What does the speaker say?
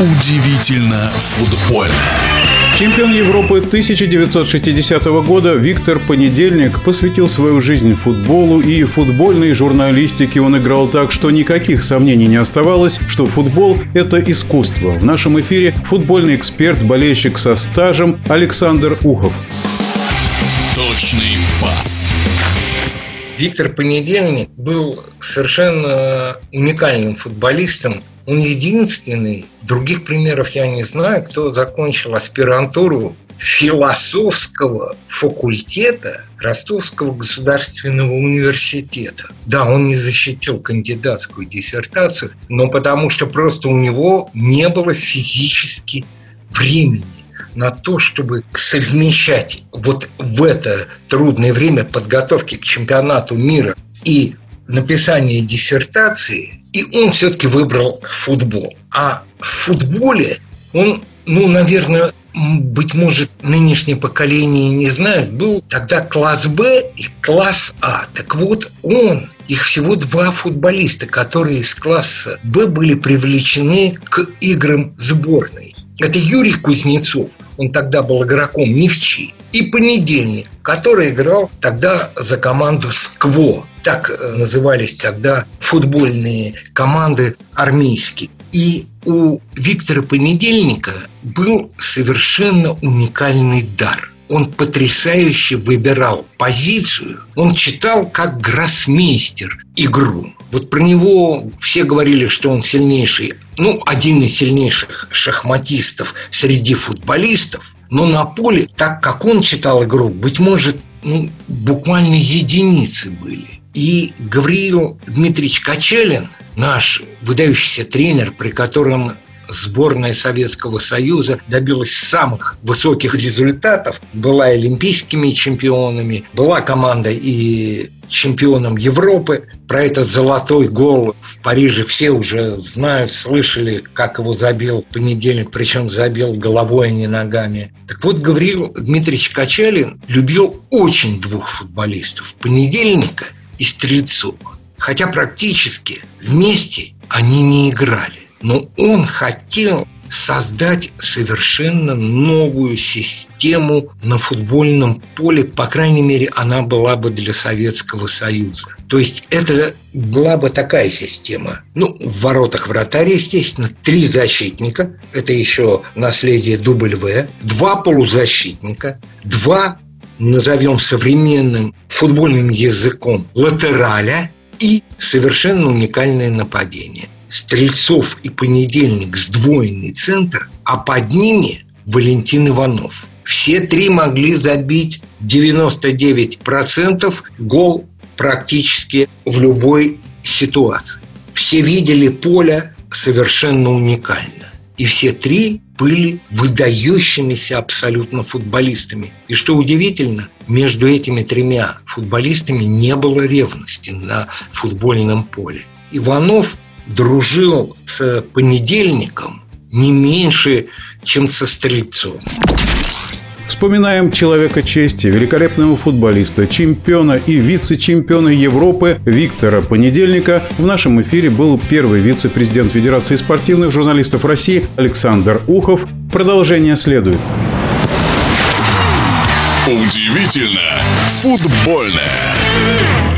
Удивительно футбольно. Чемпион Европы 1960 года Виктор Понедельник посвятил свою жизнь футболу и футбольной журналистике он играл так, что никаких сомнений не оставалось, что футбол – это искусство. В нашем эфире футбольный эксперт, болельщик со стажем Александр Ухов. Точный пас. Виктор Понедельник был совершенно уникальным футболистом, он единственный, других примеров я не знаю, кто закончил аспирантуру философского факультета Ростовского государственного университета. Да, он не защитил кандидатскую диссертацию, но потому что просто у него не было физически времени на то, чтобы совмещать вот в это трудное время подготовки к чемпионату мира и написание диссертации и он все-таки выбрал футбол. А в футболе он, ну, наверное, быть может, нынешнее поколение не знает, был тогда класс Б и класс А. Так вот, он, их всего два футболиста, которые из класса Б были привлечены к играм сборной. Это Юрий Кузнецов, он тогда был игроком Невчи, и Понедельник, который играл тогда за команду «Скво». Так э, назывались тогда футбольные команды армейские. И у Виктора Понедельника был совершенно уникальный дар. Он потрясающе выбирал позицию. Он читал как гроссмейстер игру. Вот про него все говорили, что он сильнейший, ну, один из сильнейших шахматистов среди футболистов. Но на поле, так как он читал игру, быть может, ну, буквально единицы были. И Гавриил Дмитриевич Качелин, наш выдающийся тренер, при котором сборная Советского Союза добилась самых высоких результатов, была олимпийскими чемпионами, была команда и чемпионом Европы. Про этот золотой гол в Париже все уже знают, слышали, как его забил в понедельник, причем забил головой, а не ногами. Так вот, Гавриил Дмитриевич Качалин любил очень двух футболистов – Понедельника и Стрельцова. Хотя практически вместе они не играли. Но он хотел создать совершенно новую систему на футбольном поле. По крайней мере, она была бы для Советского Союза. То есть это была бы такая система. Ну, в воротах вратаря, естественно, три защитника. Это еще наследие дубль В. Два полузащитника. Два, назовем современным футбольным языком, латераля. И совершенно уникальное нападение – Стрельцов и Понедельник сдвоенный центр, а под ними Валентин Иванов. Все три могли забить 99% гол практически в любой ситуации. Все видели поле совершенно уникально. И все три были выдающимися абсолютно футболистами. И что удивительно, между этими тремя футболистами не было ревности на футбольном поле. Иванов дружил с понедельником не меньше, чем со стрельцом. Вспоминаем человека чести, великолепного футболиста, чемпиона и вице-чемпиона Европы Виктора Понедельника. В нашем эфире был первый вице-президент Федерации спортивных журналистов России Александр Ухов. Продолжение следует. Удивительно футбольное.